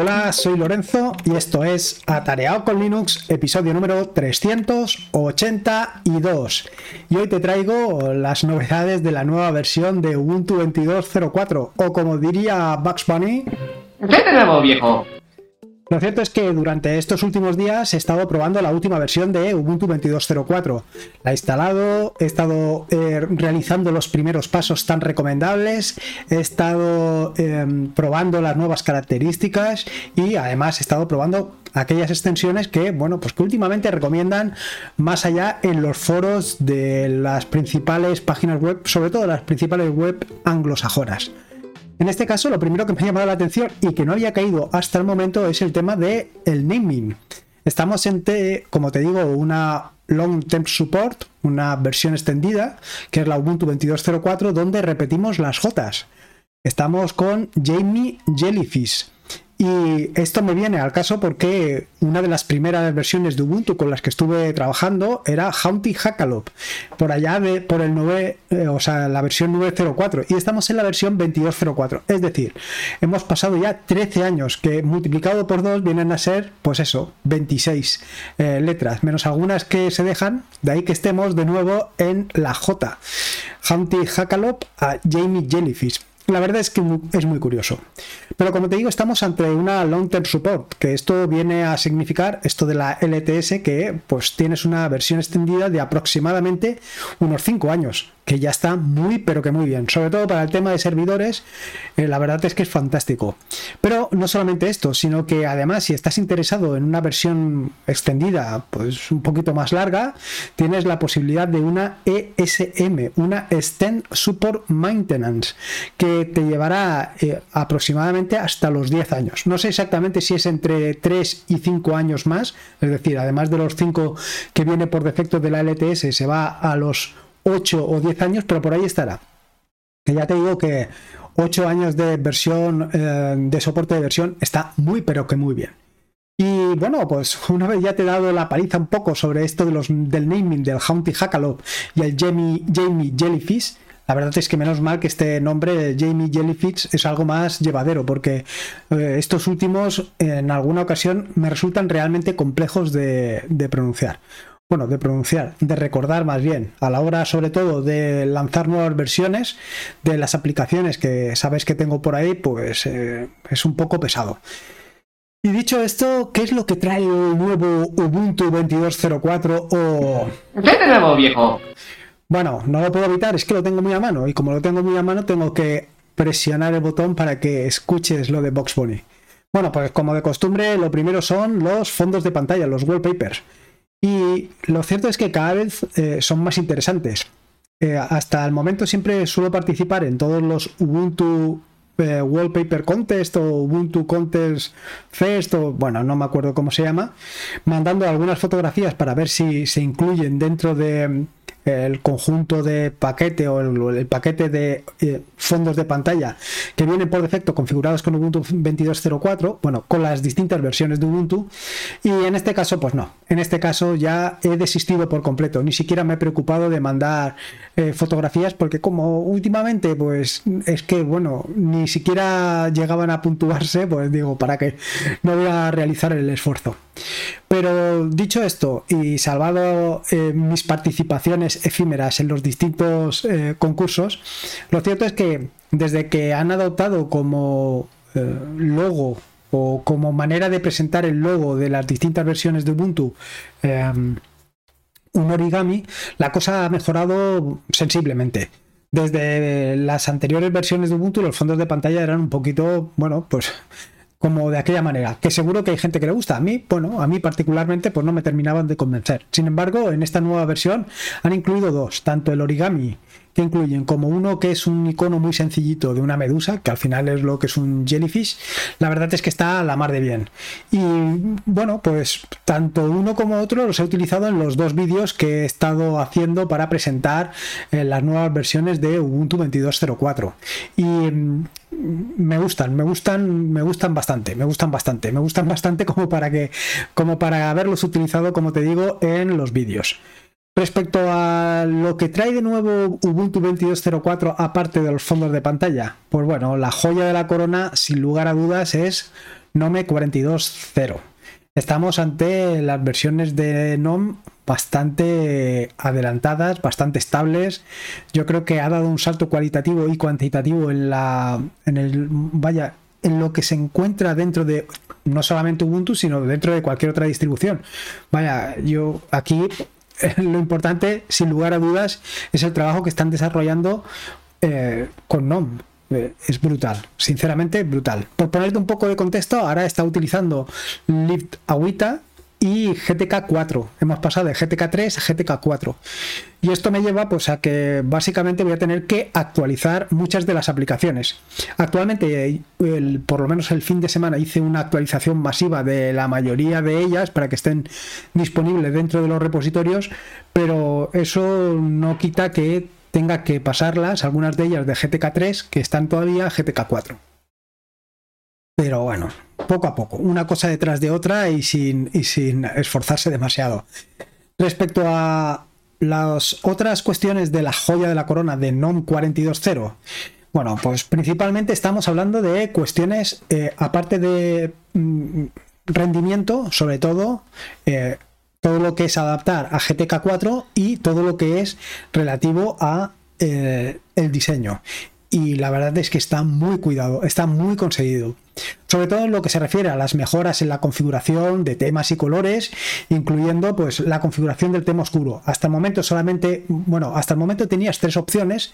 Hola, soy Lorenzo y esto es Atareado con Linux, episodio número 382. Y hoy te traigo las novedades de la nueva versión de Ubuntu 22.04, o como diría Bugs Bunny... ¿Qué tenemos, viejo? Lo cierto es que durante estos últimos días he estado probando la última versión de Ubuntu 22.04. La he instalado, he estado eh, realizando los primeros pasos tan recomendables, he estado em, probando las nuevas características y además he estado probando aquellas extensiones que, bueno, pues que últimamente recomiendan más allá en los foros de las principales páginas web, sobre todo las principales web anglosajonas. En este caso, lo primero que me ha llamado la atención y que no había caído hasta el momento es el tema de el naming. Estamos en, como te digo, una Long Term Support, una versión extendida, que es la Ubuntu 22.04, donde repetimos las J. Estamos con Jamie Jellyfish. Y esto me viene al caso porque una de las primeras versiones de Ubuntu con las que estuve trabajando era Haunty Hackalop, por allá de por el 9, eh, o sea, la versión 904 y estamos en la versión 2204. Es decir, hemos pasado ya 13 años que multiplicado por 2 vienen a ser, pues eso, 26 eh, letras, menos algunas que se dejan, de ahí que estemos de nuevo en la J. Haunty Hackalop a Jamie Jellyfish. La verdad es que es muy curioso. Pero como te digo, estamos ante una long term support, que esto viene a significar esto de la LTS que pues tienes una versión extendida de aproximadamente unos 5 años que ya está muy, pero que muy bien. Sobre todo para el tema de servidores, eh, la verdad es que es fantástico. Pero no solamente esto, sino que además, si estás interesado en una versión extendida, pues un poquito más larga, tienes la posibilidad de una ESM, una Extend Support Maintenance, que te llevará eh, aproximadamente hasta los 10 años. No sé exactamente si es entre 3 y 5 años más, es decir, además de los 5 que viene por defecto de la LTS, se va a los 8 o 10 años, pero por ahí estará. Ya te digo que 8 años de versión, eh, de soporte de versión, está muy, pero que muy bien. Y bueno, pues una vez ya te he dado la paliza un poco sobre esto de los, del naming del Haunty Hackalop y el Jamie, Jamie Jellyfish, la verdad es que menos mal que este nombre, Jamie Jellyfish, es algo más llevadero, porque eh, estos últimos en alguna ocasión me resultan realmente complejos de pronunciar bueno, de pronunciar, de recordar más bien, a la hora sobre todo de lanzar nuevas versiones de las aplicaciones que sabes que tengo por ahí, pues eh, es un poco pesado. Y dicho esto, ¿qué es lo que trae el nuevo Ubuntu 22.04 o... ¿Qué tenemos, viejo? Bueno, no lo puedo evitar, es que lo tengo muy a mano y como lo tengo muy a mano tengo que presionar el botón para que escuches lo de Box. Bueno, pues como de costumbre, lo primero son los fondos de pantalla, los wallpapers. Y lo cierto es que cada vez eh, son más interesantes. Eh, hasta el momento siempre suelo participar en todos los Ubuntu eh, Wallpaper Contest o Ubuntu Contest Fest o bueno, no me acuerdo cómo se llama, mandando algunas fotografías para ver si se incluyen dentro de el conjunto de paquete o el, paquete de eh, fondos de pantalla que vienen por defecto configurados con Ubuntu 22.04, bueno, con las distintas versiones de Ubuntu. Y en este caso, pues no, en este caso ya he desistido por completo, ni siquiera me he preocupado de mandar eh, fotografías porque como últimamente, pues es que, bueno, ni siquiera llegaban a puntuarse, pues digo, ¿para qué? No voy a realizar el esfuerzo. Pero dicho esto y salvado eh, mis participaciones efímeras en los distintos eh, concursos, lo cierto es que desde que han adoptado como eh, logo o como manera de presentar el logo de las distintas versiones de Ubuntu, un origami, la cosa ha mejorado sensiblemente. Desde las anteriores versiones de Ubuntu los fondos de pantalla eran un poquito, bueno, pues como de aquella manera, que seguro que hay gente que le gusta. A mí, bueno, a mí particularmente, pues no me terminaban de convencer. Sin embargo, en esta nueva versión han incluido dos, tanto el origami que incluyen como uno que es un icono muy sencillito de una medusa, que al final es lo que es un jellyfish, la verdad es que está a la mar de bien. Y bueno, pues tanto uno como otro los he utilizado en los dos vídeos que he estado haciendo para presentar eh, las nuevas versiones de Ubuntu 22.04. Y mm, me gustan, me gustan, me gustan bastante, me gustan bastante, me gustan bastante como para que, como para haberlos utilizado, como te digo, en los vídeos. Respecto a lo que trae de nuevo Ubuntu 22.04 aparte de los fondos de pantalla, pues bueno, la joya de la corona, sin lugar a dudas, es Nome 42.0. Estamos ante las versiones de NOM bastante adelantadas, bastante estables. Yo creo que ha dado un salto cualitativo y cuantitativo en la en el vaya en lo que se encuentra dentro de no solamente Ubuntu, sino dentro de cualquier otra distribución. Vaya, yo aquí lo importante, sin lugar a dudas, es el trabajo que están desarrollando eh, con NOM. Eh, es brutal, sinceramente brutal. Por ponerte un poco de contexto, ahora está utilizando Lift Agüita y GTK 4. Hemos pasado de GTK 3 a GTK 4. Y esto me lleva pues a que básicamente voy a tener que actualizar muchas de las aplicaciones. Actualmente, por lo menos el fin de semana, hice una actualización masiva de la mayoría de ellas para que estén disponibles dentro de los repositorios, pero eso no quita que tenga que pasarlas, algunas de ellas de GTK 3, que están todavía GTK 4. Pero bueno, poco a poco, una cosa detrás de otra y sin, y sin esforzarse demasiado. Respecto a las otras cuestiones de la joya de la corona de NOM 42.0, bueno, pues principalmente estamos hablando de cuestiones, eh, aparte de mm, rendimiento, sobre todo, eh, todo lo que es adaptar a GTK 4 y todo lo que es relativo a eh, el diseño y la verdad es que está muy cuidado, está muy conseguido. Sobre todo en lo que se refiere a las mejoras en la configuración de temas y colores, incluyendo pues la configuración del tema oscuro. Hasta el momento solamente, bueno, hasta el momento tenías tres opciones,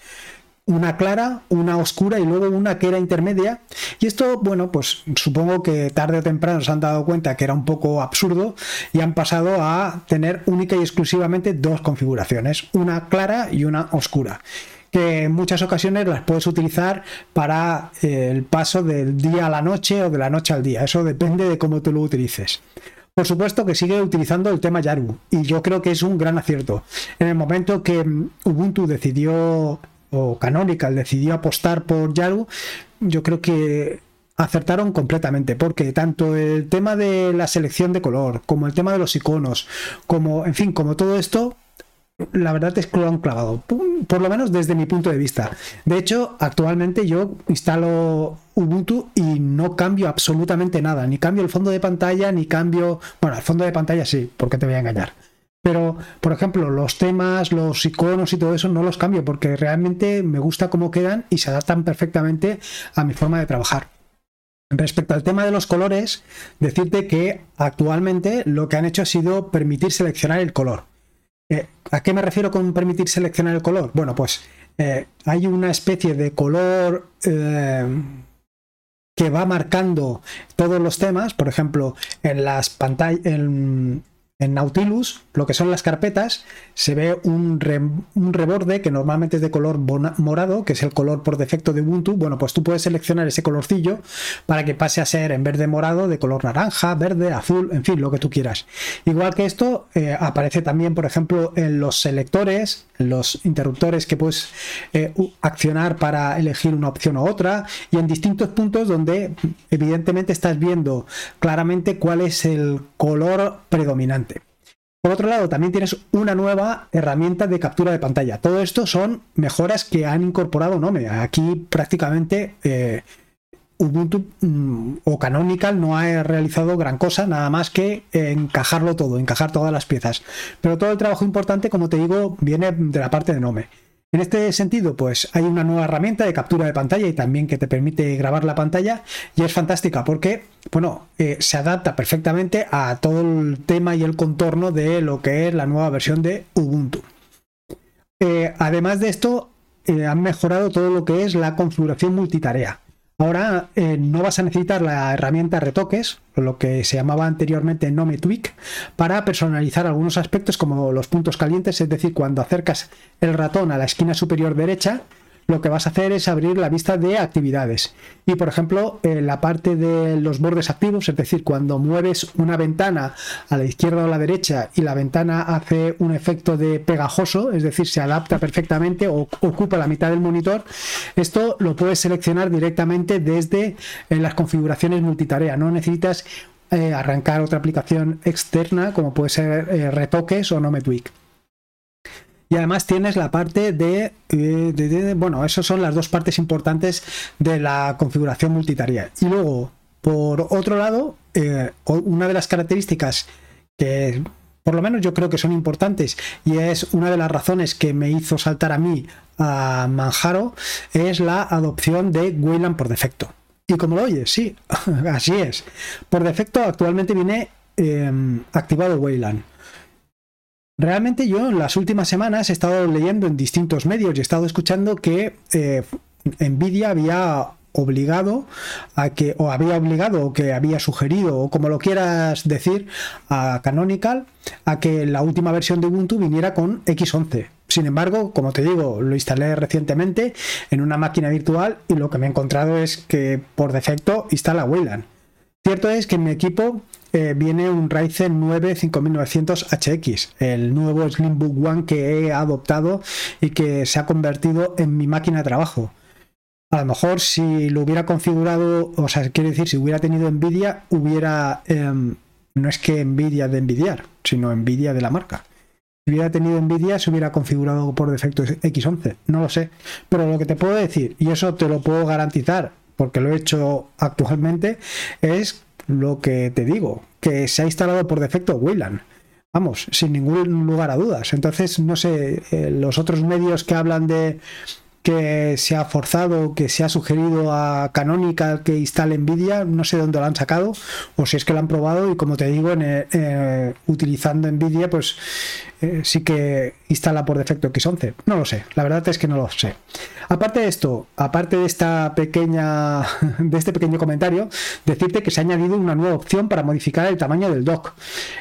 una clara, una oscura y luego una que era intermedia. Y esto, bueno, pues supongo que tarde o temprano se han dado cuenta que era un poco absurdo y han pasado a tener única y exclusivamente dos configuraciones, una clara y una oscura que en muchas ocasiones las puedes utilizar para eh, el paso del día a la noche o de la noche al día. Eso depende de cómo tú lo utilices. Por supuesto que sigue utilizando el tema Yaru y yo creo que es un gran acierto. En el momento que mm, Ubuntu decidió o Canonical decidió apostar por Yaru, yo creo que acertaron completamente, porque tanto el tema de la selección de color, como el tema de los iconos, como, en fin, como todo esto, la verdad es que lo han clavado, por lo menos desde mi punto de vista. De hecho, actualmente yo instalo Ubuntu y no cambio absolutamente nada, ni cambio el fondo de pantalla, ni cambio, bueno, el fondo de pantalla sí, porque te voy a engañar. Pero, por ejemplo, los temas, los iconos y todo eso no los cambio porque realmente me gusta cómo quedan y se adaptan perfectamente a mi forma de trabajar. Respecto al tema de los colores, decirte que actualmente lo que han hecho ha sido permitir seleccionar el color. Eh, ¿A qué me refiero con permitir seleccionar el color? Bueno, pues eh, hay una especie de color eh, que va marcando todos los temas. Por ejemplo, en las pantallas, Nautilus, lo que son las carpetas, se ve un, reborde que normalmente es de color morado, que es el color por defecto de Ubuntu. Bueno, pues tú puedes seleccionar ese colorcillo para que pase a ser en verde morado, de color naranja, verde, azul, en fin, lo que tú quieras. Igual que esto, eh, aparece también, por ejemplo, en los selectores, en los interruptores que puedes eh, accionar para elegir una opción u otra, y en distintos puntos donde evidentemente estás viendo claramente cuál es el color predominante. Por otro lado, también tienes una nueva herramienta de captura de pantalla. Todo esto son mejoras que han incorporado Nome. Aquí prácticamente eh, Ubuntu mm, o Canonical no ha realizado gran cosa, nada más que encajarlo todo, encajar todas las piezas. Pero todo el trabajo importante, como te digo, viene de la parte de Nome. En este sentido, pues hay una nueva herramienta de captura de pantalla y también que te permite grabar la pantalla y es fantástica porque, bueno, eh, se adapta perfectamente a todo el tema y el contorno de lo que es la nueva versión de Ubuntu. Eh, además de esto, eh, han mejorado todo lo que es la configuración multitarea. Ahora eh, no vas a necesitar la herramienta retoques, lo que se llamaba anteriormente Nome Tweak, para personalizar algunos aspectos como los puntos calientes, es decir, cuando acercas el ratón a la esquina superior derecha, lo que vas a hacer es abrir la vista de actividades. Y por ejemplo, en la parte de los bordes activos, es decir, cuando mueves una ventana a la izquierda o a la derecha y la ventana hace un efecto de pegajoso, es decir, se adapta perfectamente o ocupa la mitad del monitor, esto lo puedes seleccionar directamente desde eh, las configuraciones multitarea. No necesitas eh, arrancar otra aplicación externa como puede ser eh, retoques o NomeTweak. Y además tienes la parte eh, de, Bueno, esas son las dos partes importantes de la configuración multitarea. Y luego, Por otro lado, eh, una de las características que por lo menos yo creo que son importantes y es una de las razones que me hizo saltar a mí a Manjaro es la adopción de Wayland por defecto. Y como lo oyes, sí, así es. Por defecto actualmente viene em, activado Wayland. Realmente yo en las últimas semanas he estado leyendo en distintos medios y he estado escuchando que eh, Nvidia había obligado a que, o había obligado, o que había sugerido, o como lo quieras decir, a Canonical, a que la última versión de Ubuntu viniera con X11. Sin embargo, como te digo, lo instalé recientemente en una máquina virtual y lo que me he encontrado es que por defecto instala Wayland. Cierto es que en mi equipo eh, viene un Ryzen 9 5900 HX, el nuevo Slimbook One que he adoptado y que se ha convertido en mi máquina de trabajo. A lo mejor si lo hubiera configurado, o sea, quiere decir, si hubiera tenido Nvidia, hubiera... Em, no es que Nvidia de envidiar, sino Nvidia de la marca. Si hubiera tenido Nvidia, se hubiera configurado por defecto X11. No lo sé. Pero lo que te puedo decir, y eso te lo puedo garantizar, porque lo he hecho actualmente, es lo que te digo, que se ha instalado por defecto Wayland. Vamos, sin ningún lugar a dudas. Entonces, no sé, eh, los otros medios que hablan de que se ha forzado, que se ha sugerido a Canonical que instale Nvidia, no sé dónde lo han sacado, o si es que lo han probado y como te digo, eh, utilizando Nvidia, pues eh, sí que instala por defecto X11. No lo sé, la verdad es que no lo sé. Aparte de esto, aparte de esta pequeña, de este pequeño comentario, decirte que se ha añadido una nueva opción para modificar el tamaño del dock.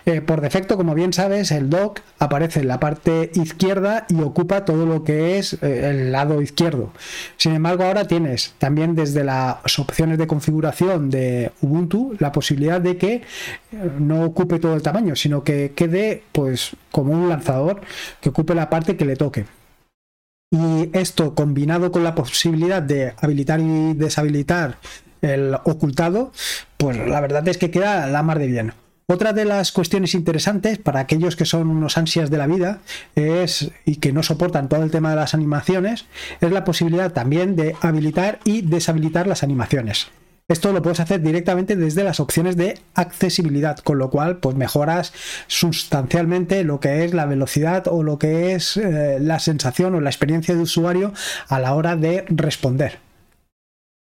Eh, por defecto, como bien sabes, el dock aparece en la parte izquierda y ocupa todo lo que es el lado izquierdo. Sin embargo, ahora tienes también desde las opciones de configuración de Ubuntu la posibilidad de que eh, no ocupe todo el tamaño, sino que quede pues como un lanzador que ocupe la parte que le toque. Y esto combinado con la posibilidad de habilitar y deshabilitar el ocultado, pues la verdad es que queda la mar de bien. Otra de las cuestiones interesantes para aquellos que son unos ansias de la vida es y que no soportan todo el tema de las animaciones es la posibilidad también de habilitar y deshabilitar las animaciones. Esto lo puedes hacer directamente desde las opciones de accesibilidad, con lo cual pues mejoras sustancialmente lo que es la velocidad o lo que es eh, la sensación o la experiencia de usuario a la hora de responder.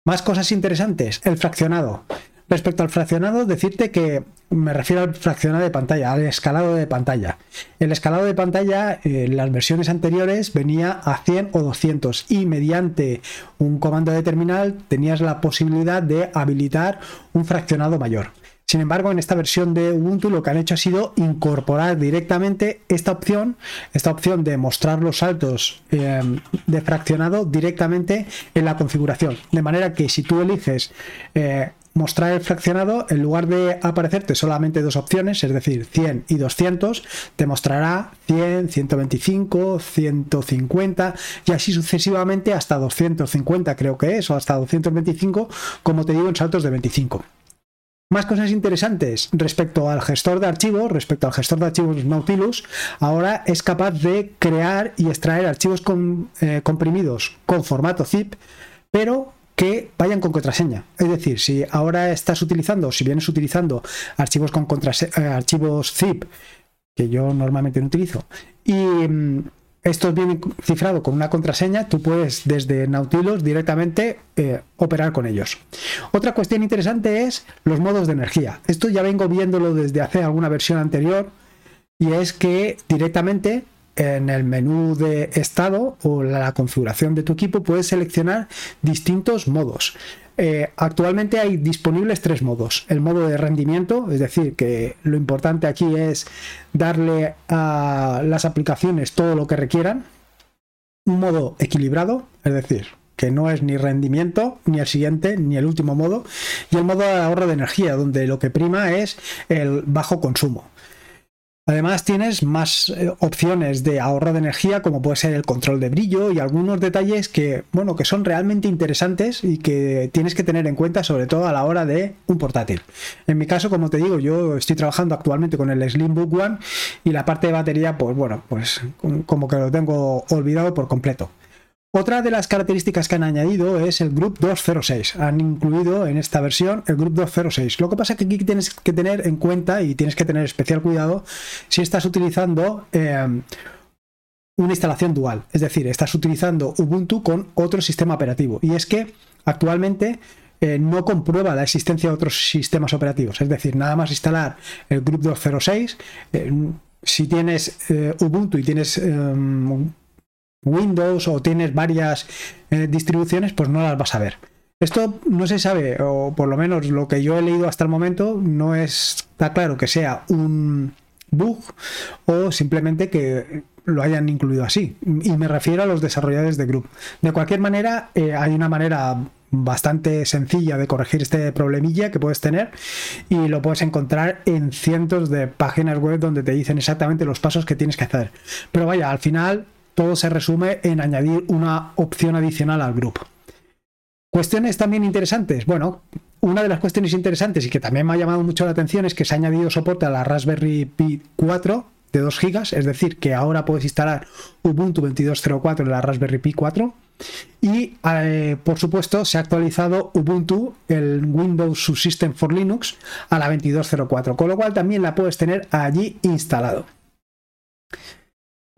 Más cosas interesantes, el fraccionado. Respecto al fraccionado, decirte que me refiero al fraccionado de pantalla, al escalado de pantalla. El escalado de pantalla en las versiones anteriores venía a 100 o 200 y mediante un comando de terminal tenías la posibilidad de habilitar un fraccionado mayor. Sin embargo, en esta versión de Ubuntu lo que han hecho ha sido incorporar directamente esta opción, esta opción de mostrar los saltos eh, de fraccionado directamente en la configuración. De manera que si tú eliges eh, mostrar el fraccionado, en lugar de aparecerte solamente dos opciones, es decir, 100 y 200, te mostrará 100, 125, 150 y así sucesivamente hasta 250 creo que es, o hasta 225, como te digo, en saltos de 25. Más cosas interesantes respecto al gestor de archivos, respecto al gestor de archivos Nautilus, ahora es capaz de crear y extraer archivos eh, comprimidos con formato zip, pero que vayan con contraseña. Es decir, si ahora estás utilizando, si vienes utilizando archivos con eh, archivos zip, que yo normalmente no utilizo, y mm, estos vienen cifrados con una contraseña, tú puedes desde Nautilus directamente eh, operar con ellos. Otra cuestión interesante es los modos de energía. Esto ya vengo viéndolo desde hace alguna versión anterior y es que directamente en el menú de estado o la configuración de tu equipo puedes seleccionar distintos modos. Eh, actualmente hay disponibles tres modos. El modo de rendimiento, es decir, que lo importante aquí es darle a las aplicaciones todo lo que requieran. Un modo equilibrado, es decir, que no es ni rendimiento, ni el siguiente, ni el último modo. Y el modo de ahorro de energía, donde lo que prima es el bajo consumo. Además tienes más eh, opciones de ahorro de energía como puede ser el control de brillo y algunos detalles que, bueno, que son realmente interesantes y que tienes que tener en cuenta sobre todo a la hora de un portátil. En mi caso, como te digo, yo estoy trabajando actualmente con el Slimbook One y la parte de batería, pues bueno, pues como que lo tengo olvidado por completo. Otra de las características que han añadido es el Group 206. Han incluido en esta versión el Group 206. Lo que pasa es que aquí tienes que tener en cuenta y tienes que tener especial cuidado si estás utilizando eh, una instalación dual. Es decir, estás utilizando Ubuntu con otro sistema operativo. Y es que actualmente eh, no comprueba la existencia de otros sistemas operativos. Es decir, nada más instalar el Group 206. Eh, si tienes Ubuntu y tienes em, Windows o tienes varias eh, distribuciones, pues no las vas a ver. Esto no se sabe, o por lo menos lo que yo he leído hasta el momento, no está claro que sea un bug o simplemente que lo hayan incluido así. Y me refiero a los desarrolladores de Group. De cualquier manera, eh, hay una manera bastante sencilla de corregir este problemilla que puedes tener y lo puedes encontrar en cientos de páginas web donde te dicen exactamente los pasos que tienes que hacer. Pero vaya, al final todo se resume en añadir una opción adicional al grupo. Cuestiones también interesantes. Bueno, una de las cuestiones interesantes y que también me ha llamado mucho la atención es que se ha añadido soporte a la Raspberry Pi 4 de 2 GB, es decir, que ahora puedes instalar Ubuntu 22.04 en la Raspberry Pi 4. Y eh, por supuesto se ha actualizado Ubuntu, el Windows Subsystem for Linux, a la 22.04, con lo cual también la puedes tener allí instalado.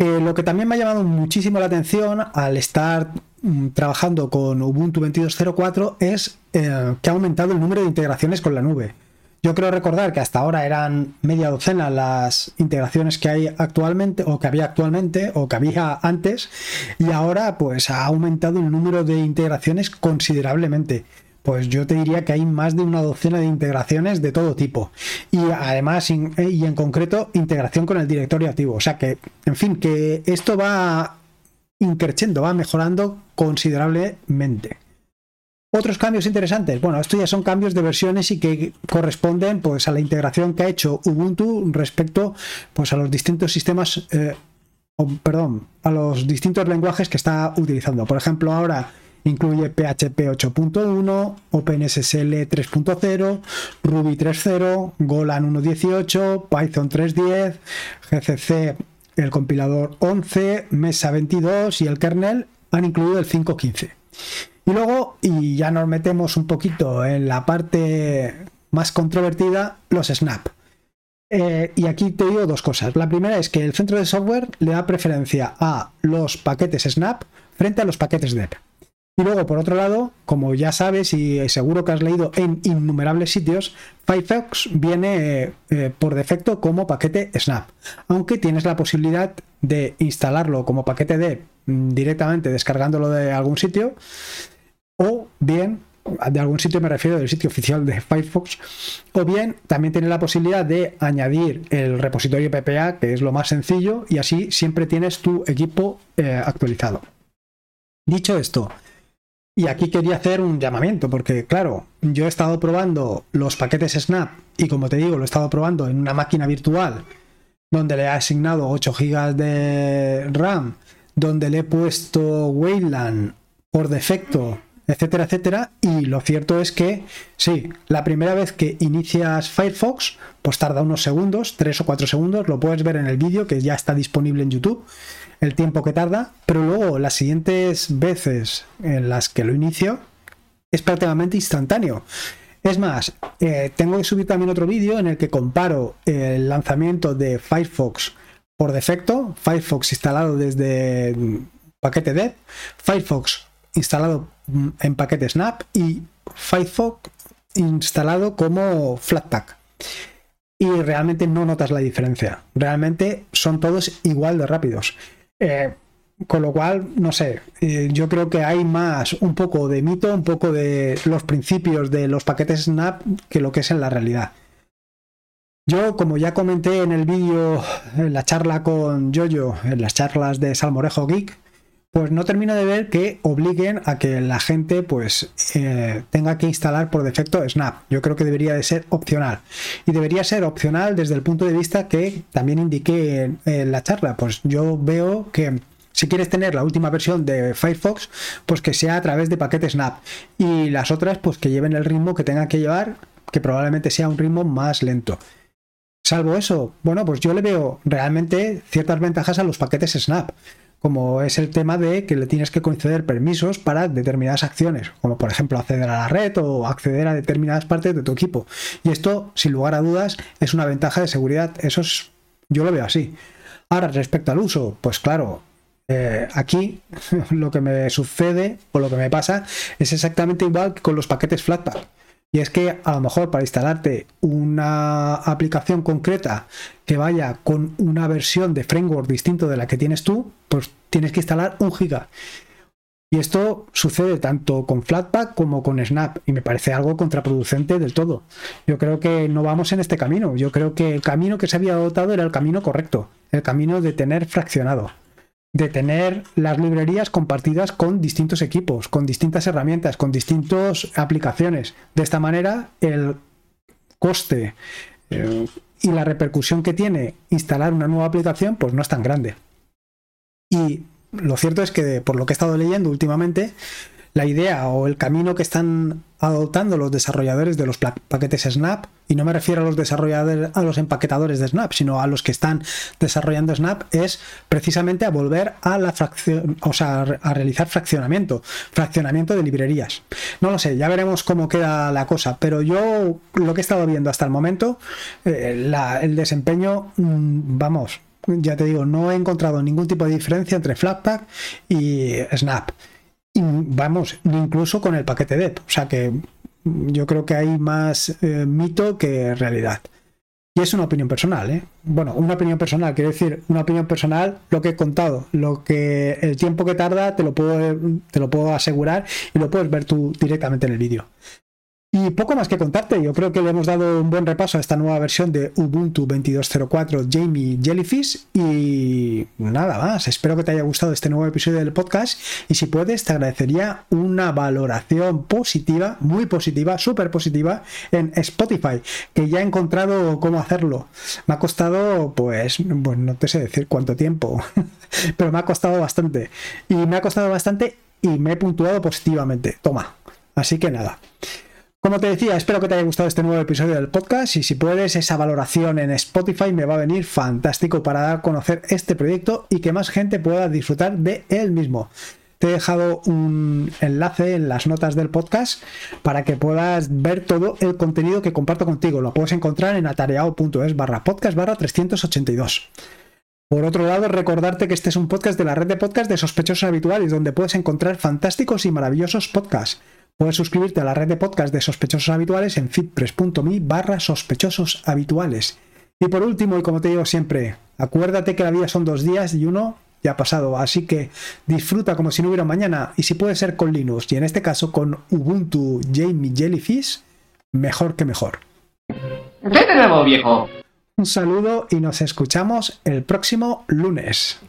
Eh, lo que también me ha llamado muchísimo la atención al estar mm, trabajando con Ubuntu 22.04 es eh, que ha aumentado el número de integraciones con la nube. Yo creo recordar que hasta ahora eran media docena las integraciones que hay actualmente, o que había actualmente, o que había antes, y ahora pues ha aumentado el número de integraciones considerablemente pues yo te diría que hay más de una docena de integraciones de todo tipo. Y además, eh, y en concreto, integración con el directorio activo. O sea que, en fin, que esto va increciendo, va mejorando considerablemente. Otros cambios interesantes. Bueno, estos ya son cambios de versiones y que corresponden pues, a la integración que ha hecho Ubuntu respecto pues, a los distintos sistemas, eh, perdón, a los distintos lenguajes que está utilizando. Por ejemplo, ahora Incluye PHP 8.1, OpenSSL 3.0, Ruby 3.0, Golan 1.18, Python 3.10, GCC el compilador 11, Mesa 22 y el kernel han incluido el 5.15. Y luego, y ya nos metemos un poquito en la parte más controvertida, los Snap. Eh, y aquí te digo dos cosas. La primera es que el centro de software le da preferencia a los paquetes Snap frente a los paquetes DEP. Y luego, por otro lado, como ya sabes y seguro que has leído en innumerables sitios, Firefox viene eh, por defecto como paquete Snap, aunque tienes la posibilidad de instalarlo como paquete de mm, directamente descargándolo de algún sitio, o bien, de algún sitio me refiero del sitio oficial de Firefox, o bien también tienes la posibilidad de añadir el repositorio PPA, que es lo más sencillo, y así siempre tienes tu equipo eh, actualizado. Dicho esto, y aquí quería hacer un llamamiento, porque claro, yo he estado probando los paquetes Snap y como te digo, lo he estado probando en una máquina virtual donde le he asignado 8 GB de RAM, donde le he puesto Wayland por defecto, etcétera, etcétera. Y lo cierto es que sí, la primera vez que inicias Firefox, pues tarda unos segundos, 3 o 4 segundos, lo puedes ver en el vídeo que ya está disponible en YouTube el tiempo que tarda, pero luego las siguientes veces en las que lo inicio es prácticamente instantáneo. Es más, eh, tengo que subir también otro vídeo en el que comparo el lanzamiento de Firefox por defecto, Firefox instalado desde paquete dev, Firefox instalado en paquete Snap y Firefox instalado como Flatpak. Y realmente no notas la diferencia. Realmente son todos igual de rápidos. Eh, con lo cual, no sé, eh, yo creo que hay más un poco de mito, un poco de los principios de los paquetes Snap que lo que es en la realidad. Yo, como ya comenté en el vídeo, en la charla con Jojo, en las charlas de Salmorejo Geek, pues no termino de ver que obliguen a que la gente pues eh, tenga que instalar por defecto Snap. Yo creo que debería de ser opcional. Y debería ser opcional desde el punto de vista que también indiqué en, la charla. Pues yo veo que si quieres tener la última versión de Firefox, pues que sea a través de paquete Snap. Y las otras, pues que lleven el ritmo que tengan que llevar, que probablemente sea un ritmo más lento. Salvo eso, bueno, pues yo le veo realmente ciertas ventajas a los paquetes Snap como es el tema de que le tienes que conceder permisos para determinadas acciones, como por ejemplo acceder a la red o acceder a determinadas partes de tu equipo. Y esto, sin lugar a dudas, es una ventaja de seguridad. Eso es, yo lo veo así. Ahora, respecto al uso, pues claro, eh, aquí lo que me sucede o lo que me pasa es exactamente igual que con los paquetes Flatpak. Y es que a lo mejor para instalarte una aplicación concreta que vaya con una versión de framework distinto de la que tienes tú, pues tienes que instalar un giga. Y esto sucede tanto con Flatpak como con Snap y me parece algo contraproducente del todo. Yo creo que no vamos en este camino. Yo creo que el camino que se había adoptado era el camino correcto, el camino de tener fraccionado de tener las librerías compartidas con distintos equipos, con distintas herramientas, con distintas aplicaciones. De esta manera, el coste eh, y la repercusión que tiene instalar una nueva aplicación, pues no es tan grande. Y lo cierto es que, por lo que he estado leyendo últimamente, la idea o el camino que están adoptando los desarrolladores de los paquetes Snap, y no me refiero a los desarrolladores, a los empaquetadores de Snap, sino a los que están desarrollando Snap, es precisamente a volver a la fracción, o sea, a realizar fraccionamiento, fraccionamiento de librerías. No lo sé, ya veremos cómo queda la cosa, pero yo lo que he estado viendo hasta el momento, eh, el desempeño, mm, vamos, ya te digo, no he encontrado ningún tipo de diferencia entre Flatpak y Snap vamos, incluso con el paquete DEP. O sea que yo creo que hay más eh, mito que realidad. Y es una opinión personal, ¿eh? Bueno, una opinión personal, quiero decir, una opinión personal, lo que he contado, lo que el tiempo que tarda te lo puedo, te lo puedo asegurar y lo puedes ver tú directamente en el vídeo. Y poco más que contarte, yo creo que le hemos dado un buen repaso a esta nueva versión de Ubuntu 22.04 Jamie Jellyfish y nada más, espero que te haya gustado este nuevo episodio del podcast y si puedes te agradecería una valoración positiva, muy positiva, súper positiva en Spotify, que ya he encontrado cómo hacerlo. Me ha costado, pues, pues no te sé decir cuánto tiempo, pero me ha costado bastante y me ha costado bastante y me he puntuado positivamente. Toma, así que nada. Como te decía, espero que te haya gustado este nuevo episodio del podcast y si puedes, esa valoración en Spotify me va a venir fantástico para dar a conocer este proyecto y que más gente pueda disfrutar de él mismo. Te he dejado un enlace en las notas del podcast para que puedas ver todo el contenido que comparto contigo. Lo puedes encontrar en atareado.es barra podcast barra 382. Por otro lado, recordarte que este es un podcast de la red de podcast de sospechosos habituales, donde puedes encontrar fantásticos y maravillosos podcasts. Puedes suscribirte a la red de podcast de sospechosos habituales en fitpress.me barra sospechosos habituales. Y por último, y como te digo siempre, acuérdate que la vida son dos días y uno ya ha pasado, así que disfruta como si no hubiera mañana y si puede ser con Linux y en este caso con Ubuntu Jamie Jellyfish, mejor que mejor. ¿Qué nuevo, viejo? Un saludo y nos escuchamos el próximo lunes.